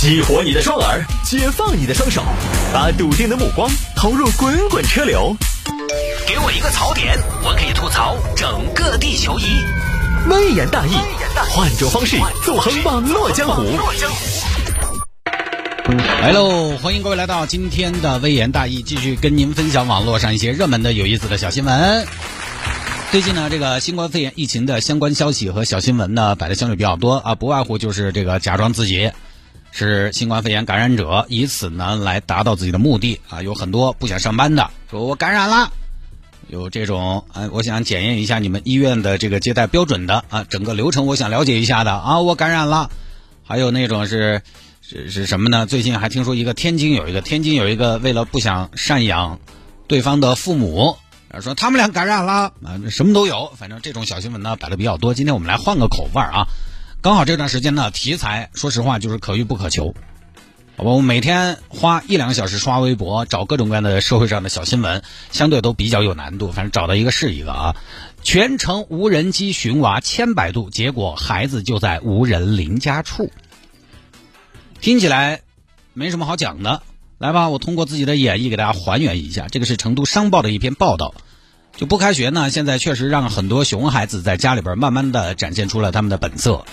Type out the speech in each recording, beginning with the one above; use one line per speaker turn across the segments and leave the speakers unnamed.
激活你的双耳，解放你的双手，把笃定的目光投入滚滚车流。给我一个槽点，我可以吐槽整个地球仪。微言大义，换种方式纵横网络江湖。
来喽，欢迎各位来到今天的微言大义，继续跟您分享网络上一些热门的、有意思的小新闻。最近呢，这个新冠肺炎疫情的相关消息和小新闻呢，摆的相对比较多啊，不外乎就是这个假装自己是新冠肺炎感染者，以此呢来达到自己的目的啊。有很多不想上班的，说我感染了，有这种啊，我想检验一下你们医院的这个接待标准的啊，整个流程我想了解一下的啊，我感染了。还有那种是是是什么呢？最近还听说一个天津有一个天津有一个为了不想赡养对方的父母。说他们俩感染了啊，什么都有，反正这种小新闻呢摆的比较多。今天我们来换个口味儿啊，刚好这段时间呢题材，说实话就是可遇不可求。我每天花一两个小时刷微博，找各种各样的社会上的小新闻，相对都比较有难度。反正找到一个是一个啊，全程无人机寻娃千百度，结果孩子就在无人邻家处。听起来没什么好讲的。来吧，我通过自己的演绎给大家还原一下。这个是成都商报的一篇报道。就不开学呢，现在确实让很多熊孩子在家里边慢慢的展现出了他们的本色。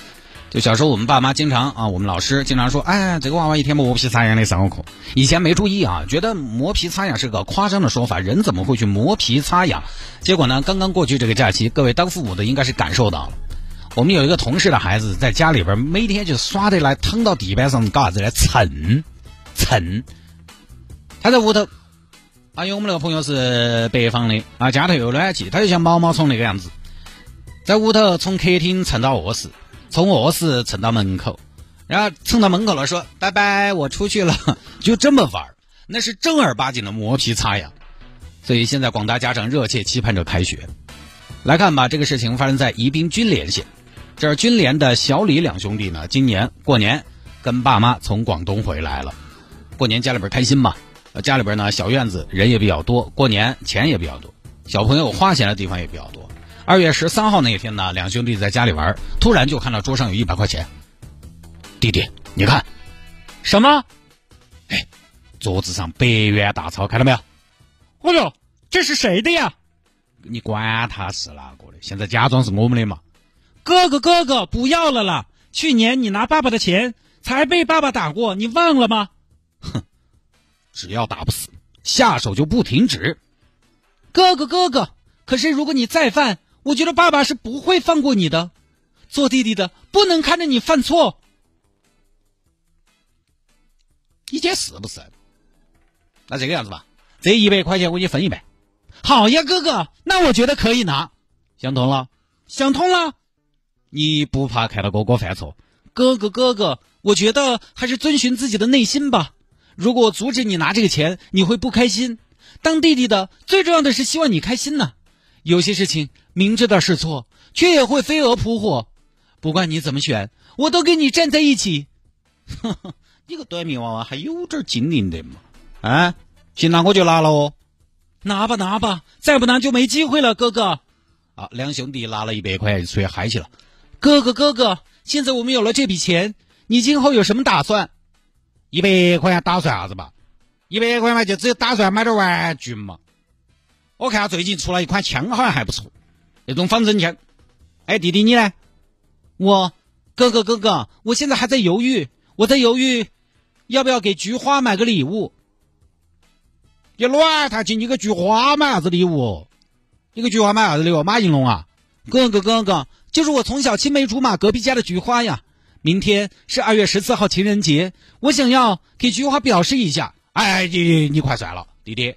就小时候我们爸妈经常啊，我们老师经常说，哎，这个娃娃一天磨皮擦痒的上课。以前没注意啊，觉得磨皮擦痒是个夸张的说法，人怎么会去磨皮擦痒？结果呢，刚刚过去这个假期，各位当父母的应该是感受到了。我们有一个同事的孩子在家里边每天就耍得来，躺到地板上搞啥子来？蹭蹭。他在屋头，啊，因为我们那个朋友是北方的啊，家头有暖气，他就像毛毛虫那个样子，在屋头从客厅蹭到卧室，从卧室蹭到门口，然后蹭到门口了，说拜拜，我出去了，就这么玩那是正儿八经的磨皮擦呀。所以现在广大家长热切期盼着开学。来看吧，这个事情发生在宜宾军连县，这儿军连的小李两兄弟呢，今年过年跟爸妈从广东回来了，过年家里边开心嘛。家里边呢，小院子人也比较多，过年钱也比较多，小朋友花钱的地方也比较多。二月十三号那一天呢，两兄弟在家里玩，突然就看到桌上有一百块钱。弟弟，你看，
什么？
哎，桌子上百元大钞，看到没有？
哎呦，这是谁的呀？
你管他是哪个的，现在假装是我们的嘛。
哥哥，哥哥，不要了啦！去年你拿爸爸的钱，才被爸爸打过，你忘了吗？
哼。只要打不死，下手就不停止。
哥哥，哥哥，可是如果你再犯，我觉得爸爸是不会放过你的。做弟弟的不能看着你犯错。
你姐是不是？那这个样子吧，这一百块钱我给你分一半。
好呀，哥哥，那我觉得可以拿。
想通了？
想通了。
你不怕看到哥哥犯错？
哥哥，哥哥，我觉得还是遵循自己的内心吧。如果阻止你拿这个钱，你会不开心。当弟弟的最重要的是希望你开心呢。有些事情明知道是错，却也会飞蛾扑火。不管你怎么选，我都跟你站在一起。
呵呵，你个短命娃娃还有点精灵的嘛？啊，行，那我就拿了哦。
拿吧拿吧，再不拿就没机会了，哥哥。
啊，两兄弟拿了一百块钱，出去嗨去了。
哥哥哥哥，现在我们有了这笔钱，你今后有什么打算？
一百块钱打算啥子吧？一百块嘛，就只有打算买点玩具嘛。我看最近出了一款枪，好像还不错，那种仿真枪。哎，弟弟你呢？
我，哥哥哥哥，我现在还在犹豫，我在犹豫要不要给菊花买个礼物。
你乱他亲，你给菊花买啥子礼物？你给菊花买啥子礼物？马应龙啊？
哥哥哥哥，就是我从小青梅竹马隔壁家的菊花呀。明天是二月十四号情人节，我想要给菊花表示一下。
哎，你你快算了，弟弟，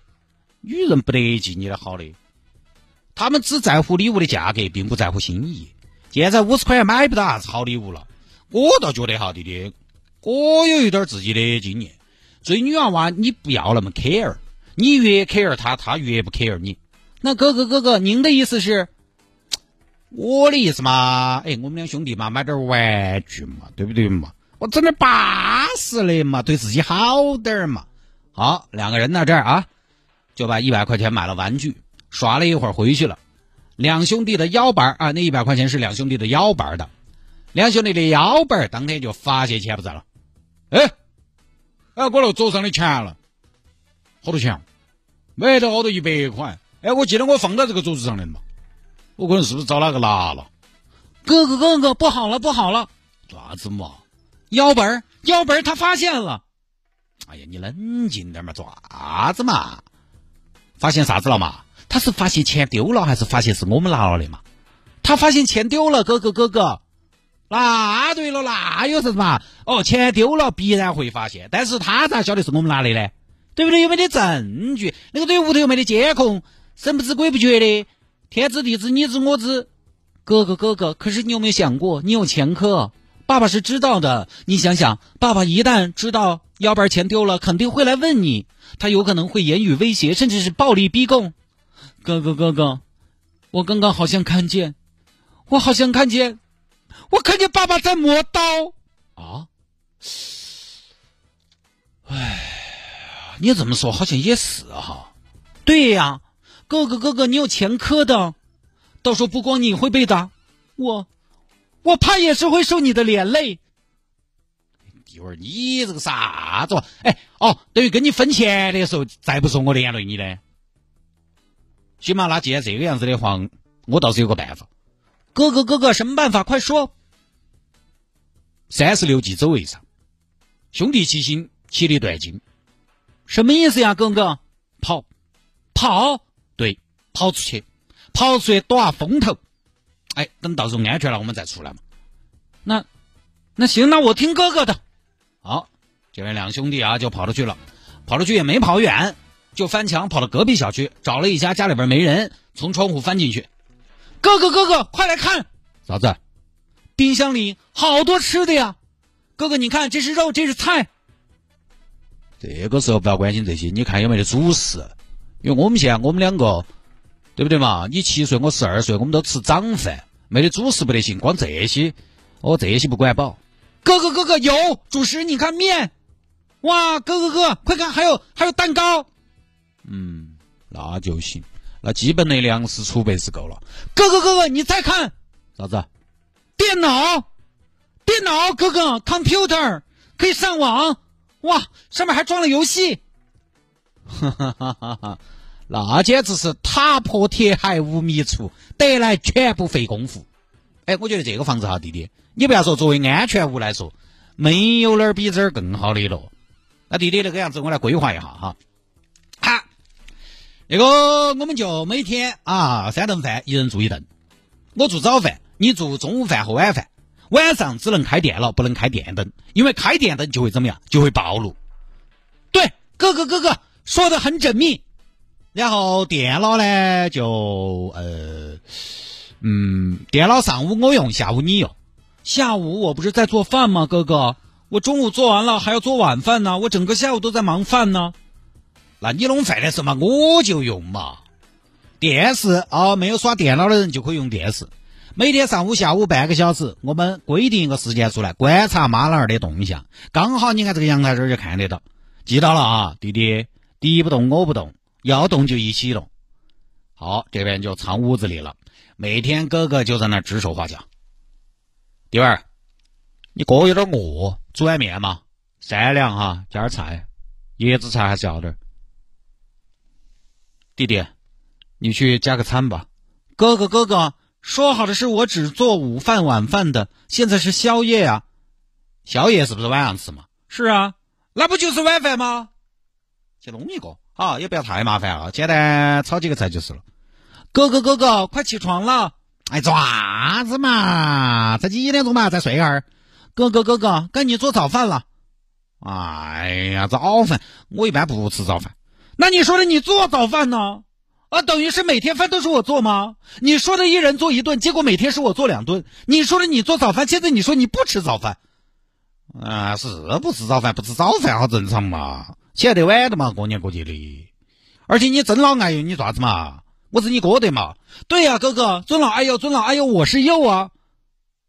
女人不得计你的好的，他们只在乎礼物的价格，并不在乎心意。现在五十块钱买不到啥子好礼物了。我倒觉得哈，弟弟，我有一点自己的经验，追女娃娃你不要那么 care，你越 care 她，她越不 care 你。
那哥哥哥哥，您的意思是？
我的意思嘛，哎，我们两兄弟嘛，买点玩具嘛，对不对嘛？我整点巴适的嘛，对自己好点嘛。好，两个人到这儿啊，就把一百块钱买了玩具，耍了一会儿回去了。两兄弟的腰板啊，那一百块钱是两兄弟的腰板的。两兄弟的腰板当天就发现钱不在了。哎，哎，我那桌上的钱了，好多钱？没得好多一百块。哎，我记得我放到这个桌子上的嘛，我可能是不是找哪个拿了？
哥哥哥哥，不好了不好了！
爪子嘛？
腰本腰本他发现了。
哎呀，你冷静点嘛，爪子嘛？发现啥子了嘛？
他是发现钱丢了，还是发现是我们拿了的嘛？他发现钱丢了，哥哥哥哥。
那对了，那有啥子嘛？哦，钱丢了必然会发现，但是他咋晓得是我们拿的呢？
对不对？有没得证据？那个对屋头又没得监控，神不知鬼不觉的，天知地知你知我知。哥哥哥哥，可是你有没有想过，你有前科，爸爸是知道的。你想想，爸爸一旦知道腰包钱丢了，肯定会来问你，他有可能会言语威胁，甚至是暴力逼供。哥哥哥哥，我刚刚好像看见，我好像看见，我看见爸爸在磨刀
啊！哎，你这么说好像也是哈。
对呀，哥哥哥哥，你有前科的。到时候不光你会被打，我，我怕也是会受你的连累。
弟儿，你这个啥子？哎，哦，等于跟你分钱的时候，再不说我连累你呢？行嘛，那既然这个样子的话，我倒是有个办法。
哥哥，哥哥，什么办法？快说！
三十六计，走为上。兄弟齐心，其利断金。
什么意思呀，哥哥？
跑，
跑，
对，跑出去。跑出去躲下风头，哎，等到时候安全了，我们再出来嘛。
那，那行，那我听哥哥的。
好，这边两兄弟啊就跑出去了，跑出去也没跑远，就翻墙跑到隔壁小区，找了一家家里边没人，从窗户翻进去。
哥哥，哥哥，快来看，
啥子？
冰箱里好多吃的呀！哥哥，你看，这是肉，这是菜。
这个时候不要关心这些，你看有没得主食？因为我们现在我们两个。对不对嘛？你七岁，我十二岁，我们都吃长饭，没得主食不得行。光这些，哦，这些不管饱。
哥哥，哥哥有主食，你看面。哇，哥哥哥，快看，还有还有蛋糕。
嗯，那就行。那基本的粮食储备是够了。
哥哥，哥哥，你再看
啥子？
电脑，电脑，哥哥，computer 可以上网。哇，上面还装了游戏。
哈哈哈哈哈。那简直是踏破铁鞋无觅处，得来全不费功夫。哎，我觉得这个房子哈，弟弟，你不要说作为安全屋来说，没有哪儿比这儿更好的了。那弟弟那个样子，我来规划一下哈。那个我们就每天啊三顿饭，一人做一顿。我做早饭，你做中午饭和晚饭。晚上只能开电脑，不能开电灯，因为开电灯就会怎么样？就会暴露。
对，哥哥哥哥说的很缜密。
然后电脑呢，就呃，嗯，电脑上午我用，下午你用。
下午我不是在做饭吗，哥哥？我中午做完了，还要做晚饭呢。我整个下午都在忙饭呢。
那你弄饭的时候嘛，我就用嘛。电视啊，没有耍电脑的人就可以用电视。每天上午、下午半个小时，我们规定一个时间出来观察妈老二的动向。刚好你看这个阳台这儿就看得到。记到了啊，弟弟，敌不动我不动。要动就一起动，好，这边就藏屋子里了。每天哥哥就在那指手画脚。弟儿，你哥有点饿，煮碗面嘛，三两哈，加点菜，叶子菜还是要点儿。弟弟，你去加个餐吧。
哥哥，哥哥，说好的是我只做午饭晚饭的，现在是宵夜啊。
宵夜是不是晚上吃嘛？
是啊，那不就是晚饭吗？
去弄一个。啊，也不要太麻烦了，简单炒几个菜就是了。
哥哥，哥哥，快起床了！
哎，做啥子嘛？才几点钟嘛？再睡一会儿。
哥哥，哥哥，该你做早饭了。
哎呀，早饭我一般不吃早饭。
那你说的你做早饭呢？啊，等于是每天饭都是我做吗？你说的一人做一顿，结果每天是我做两顿。你说的你做早饭，现在你说你不吃早饭。
啊，是不吃早饭？不吃早饭好正常嘛。起来得晚的嘛，过年过节的，而且你尊老爱幼，你做啥子嘛？我是你哥的嘛？
对呀，哥哥，尊老爱幼，尊老爱幼，我是幼啊。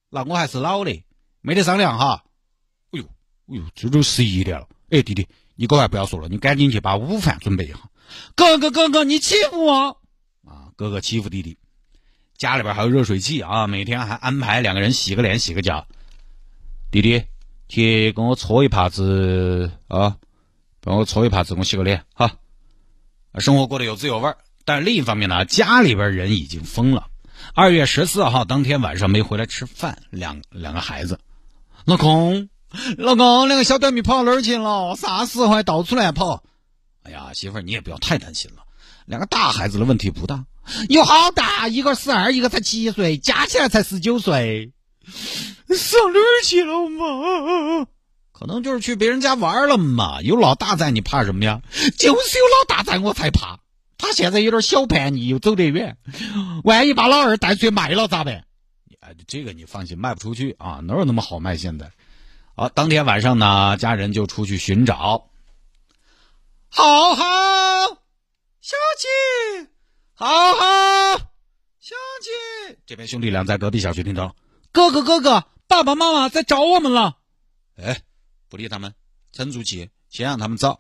那我还是老的，没得商量哈。哎呦，哎呦，这都十一点了。哎，弟弟，你哥还不要说了，你赶紧去把午饭准备一下。
哥哥，哥哥，你欺负我
啊？哥哥欺负弟弟，家里边还有热水器啊，每天还安排两个人洗个脸、洗个脚。弟弟，去给我搓一帕子啊。帮我搓一帕子，我洗个脸哈。生活过得有滋有味，但另一方面呢，家里边人已经疯了。二月十四号当天晚上没回来吃饭，两两个孩子，老公，老公，两个小短命跑哪儿去了？啥时候还到处乱跑？哎呀，媳妇儿你也不要太担心了，两个大孩子的问题不大，
有好大，一个十二，一个才七岁，加起来才十九岁，
上哪儿去了嘛？可能就是去别人家玩了嘛。有老大在，你怕什么呀？
就是有老大在，我才怕。他现在有点小叛逆，又走得远，万一把老二带出去卖了咋办？
哎，这个你放心，卖不出去啊，哪有那么好卖？现在，好，当天晚上呢，家人就出去寻找。
好好，小姐，好好，小姐。
这边兄弟俩在隔壁小区听到，
哥哥哥哥，爸爸妈妈在找我们了。
哎，不理他们，沉住气，先让他们找。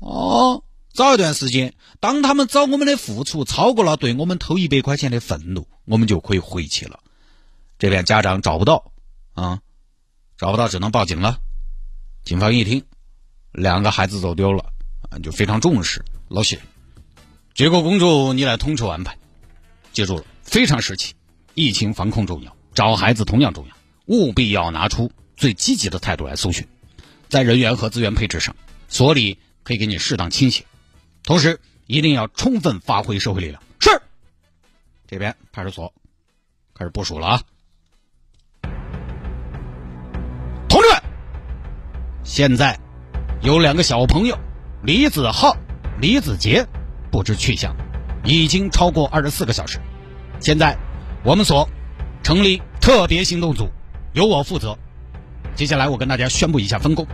哦。找一段时间，当他们找我们的付出超过了对我们偷一百块钱的愤怒，我们就可以回去了。这边家长找不到，啊，找不到只能报警了。警方一听，两个孩子走丢了，啊，就非常重视。老谢，这个工作你来统筹安排。记住了，非常时期，疫情防控重要，找孩子同样重要，务必要拿出最积极的态度来搜寻。在人员和资源配置上，所里可以给你适当倾斜。同时，一定要充分发挥社会力量。是，这边派出所开始部署了啊！现在有两个小朋友李子浩、李子杰不知去向，已经超过二十四个小时。现在我们所成立特别行动组，由我负责。接下来我跟大家宣布一下分工。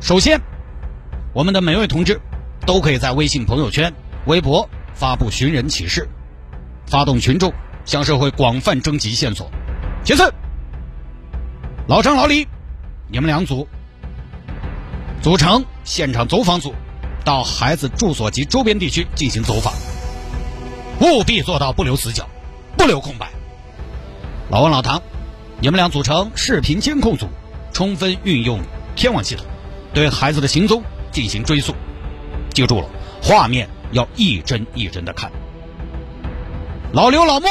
首先，我们的每位同志。都可以在微信朋友圈、微博发布寻人启事，发动群众向社会广泛征集线索。其次，老张、老李，你们两组组成现场走访组，到孩子住所及周边地区进行走访，务必做到不留死角、不留空白。老王、老唐，你们俩组成视频监控组，充分运用天网系统，对孩子的行踪进行追溯。记住了，画面要一帧一帧的看。老刘、老莫，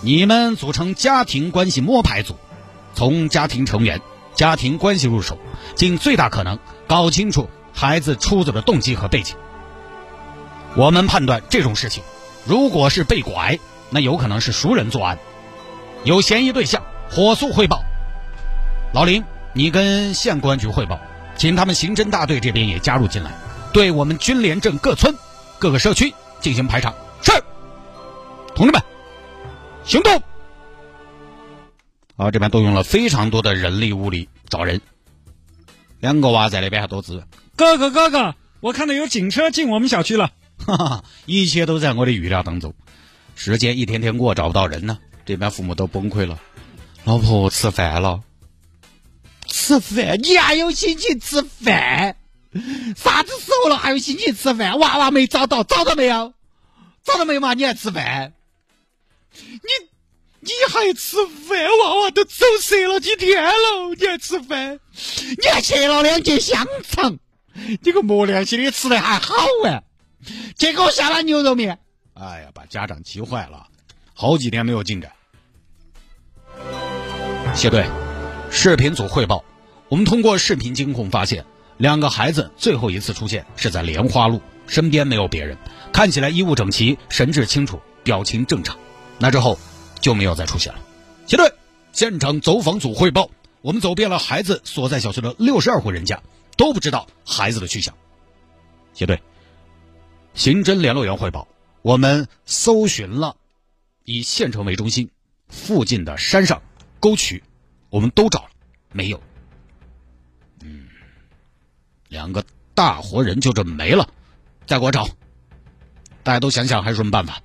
你们组成家庭关系摸排组，从家庭成员、家庭关系入手，尽最大可能搞清楚孩子出走的动机和背景。我们判断这种事情，如果是被拐，那有可能是熟人作案，有嫌疑对象，火速汇报。老林，你跟县公安局汇报。请他们刑侦大队这边也加入进来，对我们军连镇各村、各个社区进行排查。是，同志们，行动！好，这边动用了非常多的人力物力找人。两个娃在那边还多资。
哥哥，哥哥，我看到有警车进我们小区了。
哈哈，一切都在我的预料当中。时间一天天过，找不到人呢，这边父母都崩溃了。老婆吃饭了。
吃饭，你还有心情吃饭？啥子时候了还有心情吃饭？娃娃没找到，找到没有？找到没有嘛？你还吃饭？你你还吃饭？娃娃都走失了几天了，你还吃饭？你还切了两节香肠？你个没良心的，吃的还好啊？结果下了牛肉面！
哎呀，把家长急坏了，好几天没有进展。谢队。视频组汇报，我们通过视频监控发现，两个孩子最后一次出现是在莲花路，身边没有别人，看起来衣物整齐，神志清楚，表情正常。那之后就没有再出现了。谢队，现场走访组汇报，我们走遍了孩子所在小区的六十二户人家，都不知道孩子的去向。谢队，刑侦联络员汇报，我们搜寻了以县城为中心附近的山上沟渠。我们都找了，没有。嗯，两个大活人就这么没了，再给我找。大家都想想还有什么办法？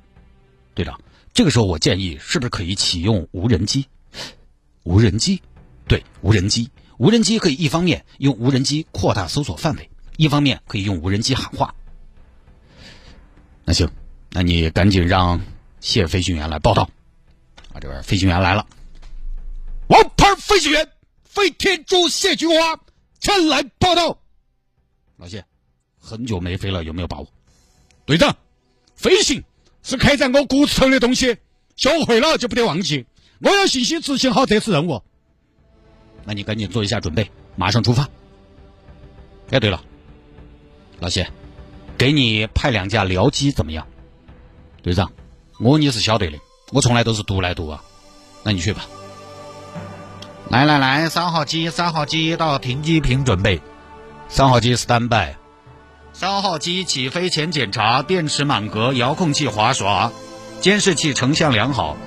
队长，这个时候我建议是不是可以启用无人机？无人机，对，无人机，无人机可以一方面用无人机扩大搜索范围，一方面可以用无人机喊话。那行，那你赶紧让谢飞行员来报道。啊，这边飞行员来了。王牌飞行员飞天猪谢菊花前来报道。老谢，很久没飞了，有没有把握？
队长，飞行是开在我骨子上的东西，学会了就不得忘记。我有信心执行好这次任务。
那你赶紧做一下准备，马上出发。哎，对了，老谢，给你派两架僚机怎么样？队长，我你是晓得的，我从来都是独来独往。那你去吧。来来来，三号机，三号机到停机坪准备。三号机 stand by。三号机起飞前检查电池满格，遥控器滑刷，监视器成像良好。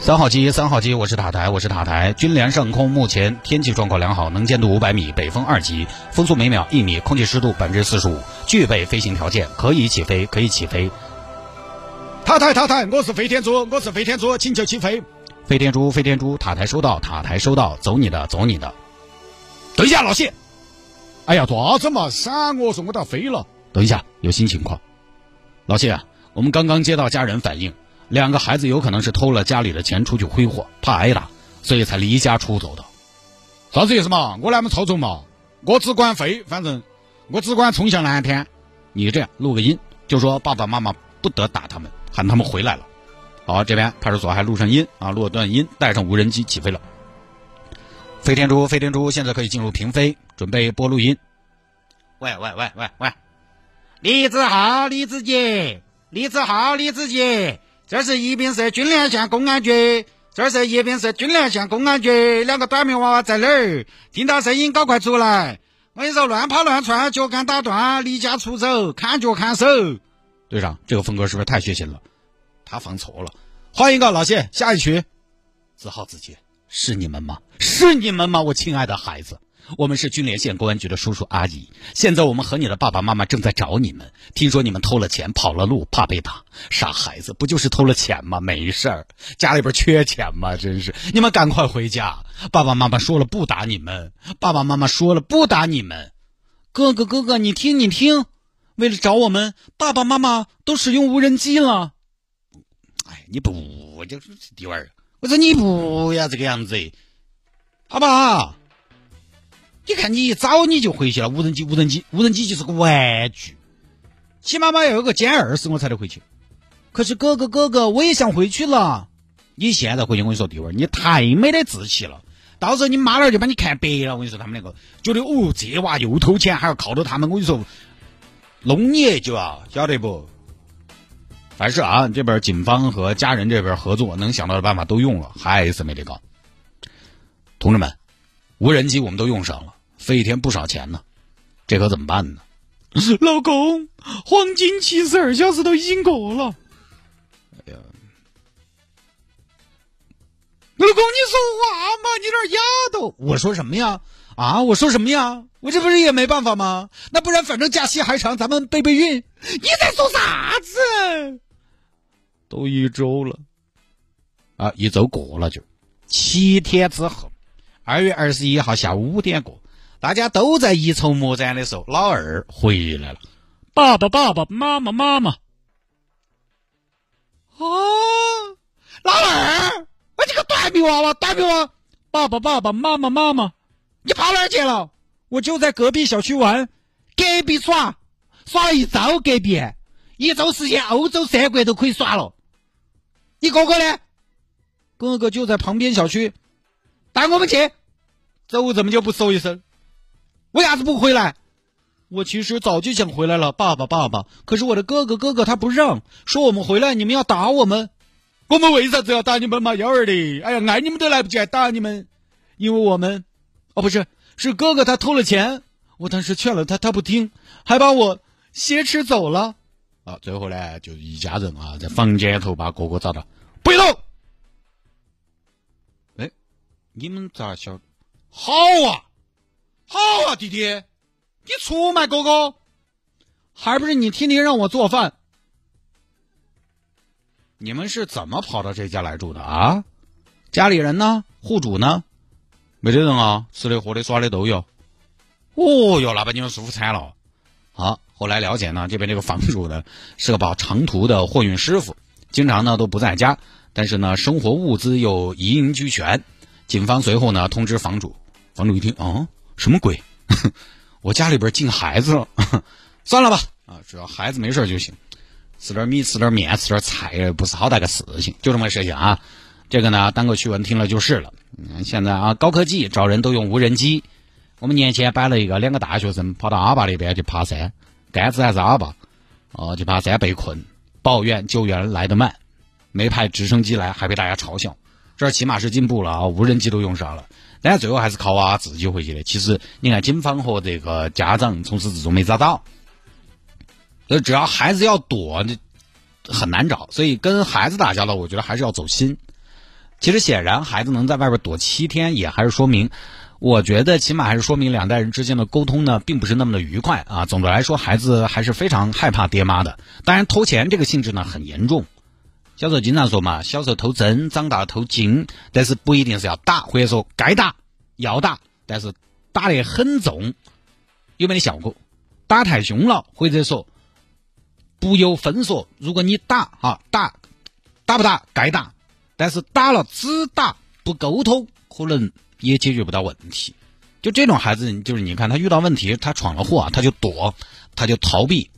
三号机，三号机，我是塔台，我是塔台。军联上空目前天气状况良好，能见度五百米，北风二级，风速每秒一米，空气湿度百分之四十五，具备飞行条件，可以起飞，可以起飞。
塔台，塔台，我是飞天猪，我是飞天猪，请求起飞。
飞天猪，飞天猪，塔台收到，塔台收到，走你的，走你的。
等一下，老谢。哎呀，做啥子嘛？闪我说我都要飞了。
等一下，有新情况。老谢啊，我们刚刚接到家人反映。两个孩子有可能是偷了家里的钱出去挥霍，怕挨打，所以才离家出走的。
啥子意思嘛？我那么操纵嘛？我只管飞，反正我只管冲向蓝天。
你这样录个音，就说爸爸妈妈不得打他们，喊他们回来了。好，这边派出所还录上音啊，录了段音，带上无人机起飞了。飞天猪，飞天猪，现在可以进入平飞，准备播录音。
喂喂喂喂喂，李子浩，李子杰，李子浩，李子杰。这是宜宾市军联县公安局，这是宜宾市军联县公安局，两个短命娃娃在哪儿？听到声音，赶快出来！我跟你说，乱跑乱窜，脚杆打断，离家出走，砍脚砍手。
队长，这个风格是不是太血腥了？
他放错了。换一个，老谢，下一曲。
子浩子杰，是你们吗？是你们吗？我亲爱的孩子。我们是军联县公安局的叔叔阿姨，现在我们和你的爸爸妈妈正在找你们。听说你们偷了钱跑了路，怕被打。傻孩子，不就是偷了钱吗？没事儿，家里边缺钱吗？真是，你们赶快回家。爸爸妈妈说了不打你们，爸爸妈妈说了不打你们。
哥哥哥哥，你听你听，为了找我们，爸爸妈妈都使用无人机了。
哎，你不就是弟娃儿？我说你不要这个样子，好不好？看，你一早你就回去了。无人机，无人机，无人机就是个玩具，起码嘛要有个歼二十我才能回去。
可是哥哥哥哥，我也想回去了。
你现在回去，我跟你说，弟娃儿，你太没得志气了。到时候你妈那儿就把你看白了。我跟你说，他们那个觉得哦，这娃又偷钱，还要靠着他们。我跟你说，弄你就要晓得不？凡是啊，这边警方和家人这边合作，能想到的办法都用了，还是没得搞。同志们，无人机我们都用上了。飞一天不少钱呢，这可怎么办呢？
老公，黄金七十二小时都已经过了。哎呀，老公，你说话嘛，你这丫头，
我说什么呀？
啊，我说什么呀？我这不是也没办法吗？那不然，反正假期还长，咱们备备孕。你在说啥子？
都一周了，啊，一周过了就七天之后，二月二十一号下午五点过。大家都在一筹莫展的时候，老二回来了。
爸爸，爸爸妈妈，妈妈。哦，老二，我这个短命娃娃，短命娃。爸爸，爸爸妈妈，妈妈，你跑哪儿去了？我就在隔壁小区玩，隔壁耍，耍了一周，隔壁一周时间，欧洲三国都可以耍了。你哥哥呢？哥哥就在旁边小区，带我们去。走怎么就不说一声？为啥子不回来？我其实早就想回来了，爸爸，爸爸。可是我的哥哥，哥哥他不让，说我们回来你们要打我们。我们为啥子要打你们嘛？幺儿的，哎呀，爱你们都来不及，还打你们？因为我们，哦，不是，是哥哥他偷了钱，我当时劝了他，他不听，还把我挟持走了。
啊，最后呢，就一家人啊，在房间头把哥哥找到，不许动。哎，你们咋想？
好啊。好啊，弟弟，你出卖哥哥，还不是你天天让我做饭？
你们是怎么跑到这家来住的啊？家里人呢？户主呢？没得人啊，吃的、喝的、耍的都有。哦哟，那把你们舒服惨了。好，后来了解呢，这边这个房主呢是个跑长途的货运师傅，经常呢都不在家，但是呢生活物资又一应俱全。警方随后呢通知房主，房主一听，哦。什么鬼？我家里边进孩子了，算了吧，啊，只要孩子没事就行，吃点米，吃点面，吃点菜，不是好大个事情，就这么个事情啊。这个呢，当个趣闻听了就是了。嗯，现在啊，高科技找人都用无人机。我们年前摆了一个，两个大学生跑到阿坝那边去爬山，杆子还是阿坝，哦，去爬山被困，抱怨救援来得慢，没派直升机来，还被大家嘲笑。这起码是进步了啊，无人机都用上了。但是最后还是靠娃娃自己回去的。其实你看，警方和这个家长从始至终没找到，呃，只要孩子要躲，很难找。所以跟孩子打交道，我觉得还是要走心。其实显然，孩子能在外边躲七天，也还是说明，我觉得起码还是说明两代人之间的沟通呢，并不是那么的愉快啊。总的来说，孩子还是非常害怕爹妈的。当然，偷钱这个性质呢很严重。小时候经常说嘛，小时候偷针，长大了偷金，但是不一定是要打，或者说该打要打，但是打得很重，有没得效果？打太凶了，或者说不由分说，如果你打哈打打不打该打。但是打了只打不沟通，可能也解决不到问题。就这种孩子，就是你看他遇到问题，他闯了祸，他就躲，他就逃避，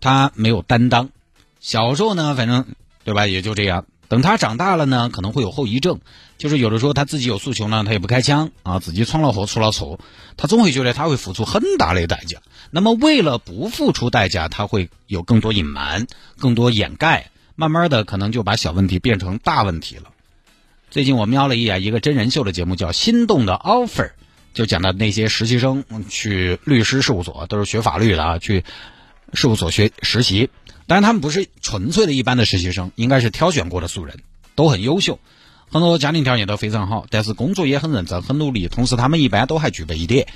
他没有担当。小时候呢，反正对吧，也就这样。等他长大了呢，可能会有后遗症，就是有的时候他自己有诉求呢，他也不开枪啊，自己闯了祸出了错，他总会觉得他会付出很大的代价。那么为了不付出代价，他会有更多隐瞒，更多掩盖。慢慢的，可能就把小问题变成大问题了。最近我瞄了一眼一个真人秀的节目，叫《心动的 offer》，就讲到那些实习生去律师事务所，都是学法律的啊，去事务所学实习。当然，他们不是纯粹的一般的实习生，应该是挑选过的素人，都很优秀，很多家庭条件都非常好，但是工作也很认真、很努力。同时，他们一般都还具备一点，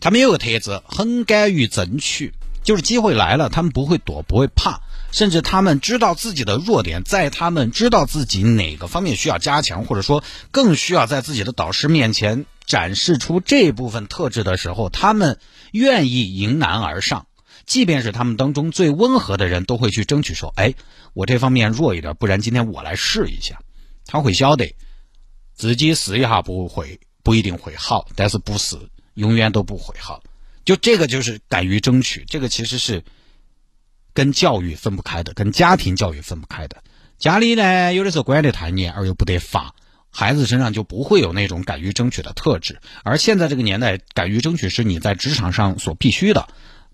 他们有个特质，很敢于争取，就是机会来了，他们不会躲，不会怕。甚至他们知道自己的弱点，在他们知道自己哪个方面需要加强，或者说更需要在自己的导师面前展示出这部分特质的时候，他们愿意迎难而上。即便是他们当中最温和的人，都会去争取说：“哎，我这方面弱一点，不然今天我来试一下。”他会晓得自己试一下不会不一定会好，但是不试永远都不会好。就这个就是敢于争取，这个其实是。跟教育分不开的，跟家庭教育分不开的。家里呢，有的时候管得太严，而又不得法，孩子身上就不会有那种敢于争取的特质。而现在这个年代，敢于争取是你在职场上所必须的。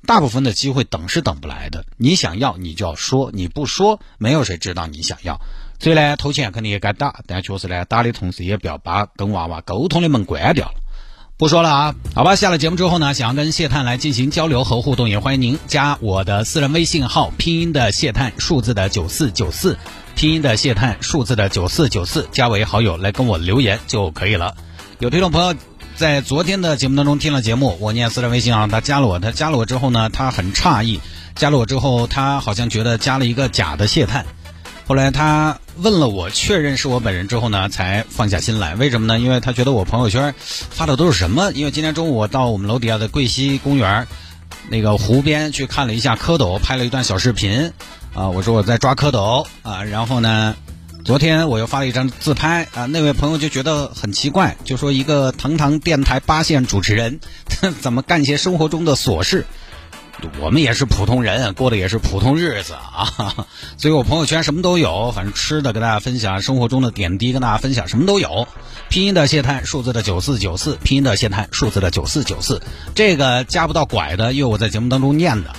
大部分的机会等是等不来的，你想要你就要说，你不说，没有谁知道你想要。所以呢，偷钱肯定也该打，但确实呢，打的同时也不要把跟娃娃沟通的门关掉了。不说了啊，好吧。下了节目之后呢，想要跟谢探来进行交流和互动，也欢迎您加我的私人微信号，拼音的谢探，数字的九四九四，拼音的谢探，数字的九四九四，加为好友来跟我留言就可以了。有听众朋友在昨天的节目当中听了节目，我念私人微信啊，他加了我，他加了我之后呢，他很诧异，加了我之后，他好像觉得加了一个假的谢探。后来他问了我，确认是我本人之后呢，才放下心来。为什么呢？因为他觉得我朋友圈发的都是什么？因为今天中午我到我们楼底下的桂溪公园那个湖边去看了一下蝌蚪，拍了一段小视频。啊，我说我在抓蝌蚪啊。然后呢，昨天我又发了一张自拍啊。那位朋友就觉得很奇怪，就说一个堂堂电台八线主持人，怎么干些生活中的琐事？我们也是普通人，过的也是普通日子啊，所以我朋友圈什么都有，反正吃的跟大家分享，生活中的点滴跟大家分享，什么都有。拼音的谢探，数字的九四九四，拼音的谢探，数字的九四九四，这个加不到拐的，因为我在节目当中念的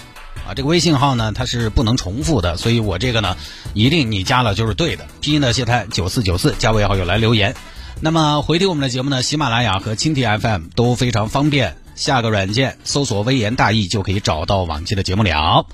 啊。这个微信号呢，它是不能重复的，所以我这个呢，一定你加了就是对的。拼音的谢探，九四九四，加为好友来留言。那么回听我们的节目呢，喜马拉雅和蜻蜓 FM 都非常方便。下个软件搜索“微言大义”就可以找到往期的节目了。